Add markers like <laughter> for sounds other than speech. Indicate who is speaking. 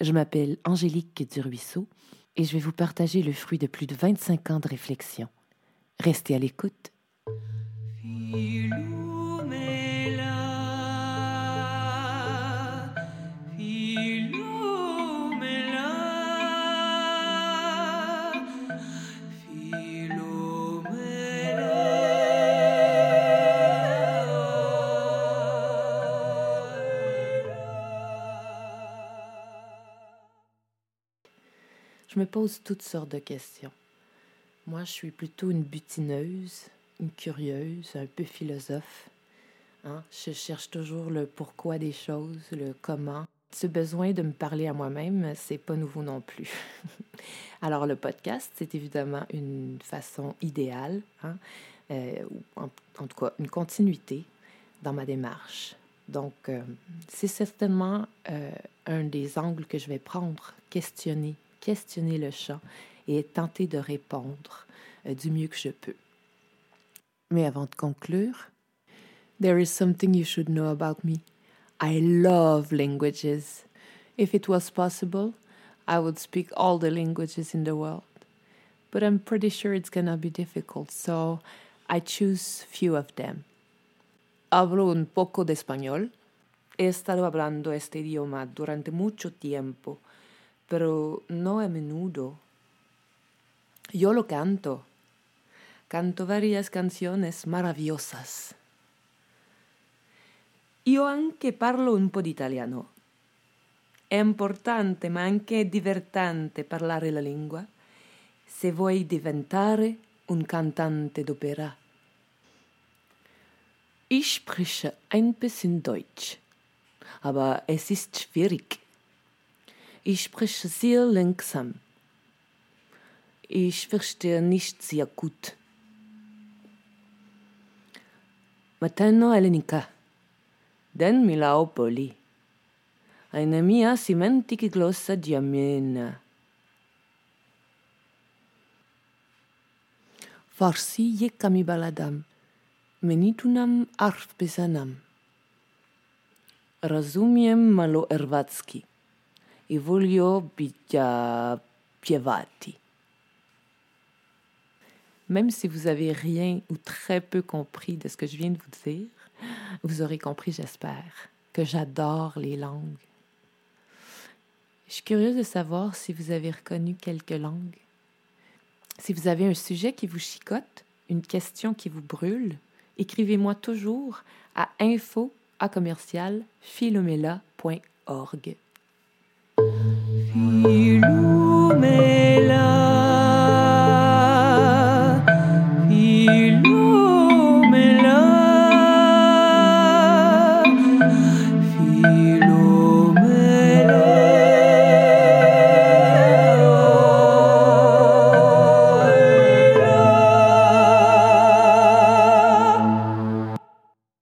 Speaker 1: Je m'appelle Angélique Duruisseau et je vais vous partager le fruit de plus de 25 ans de réflexion. Restez à l'écoute. Je me pose toutes sortes de questions. Moi, je suis plutôt une butineuse, une curieuse, un peu philosophe. Hein? Je cherche toujours le pourquoi des choses, le comment. Ce besoin de me parler à moi-même, c'est pas nouveau non plus. <laughs> Alors, le podcast, c'est évidemment une façon idéale, hein? Euh, en, tout cas, une continuité dans ma démarche. Donc, euh, c'est certainement euh, un des angles que je vais prendre, questionner questionner le chant et tenter de répondre euh, du mieux que je peux. Mais avant de conclure, there is something you should know about me. I love languages. If it was possible, I would speak all the languages in the world. But I'm pretty sure it's gonna be difficult, so I choose few of them. Hablo un poco de español. He estado hablando este idioma durante mucho tiempo pero no a menudo. Yo lo canto. Canto varias canciones maravillosas. Io anche parlo un po' di italiano. È importante ma anche divertente parlare la lingua se vuoi diventare un cantante d'opera. Ich spreche ein bisschen Deutsch, aber es ist schwierig. Ich spreche sehr langsam. Ich verstehe nicht sehr gut. Matano Elenika. Den milau poli. Eine mia simentiche glossa diamena. Farsi yekami baladam. Menitunam arfpesanam. Razumiem malo erwacki. E voglio pievati. Même si vous avez rien ou très peu compris de ce que je viens de vous dire, vous aurez compris, j'espère, que j'adore les langues. Je suis curieuse de savoir si vous avez reconnu quelques langues. Si vous avez un sujet qui vous chicote, une question qui vous brûle, écrivez-moi toujours à info à commercial 一如美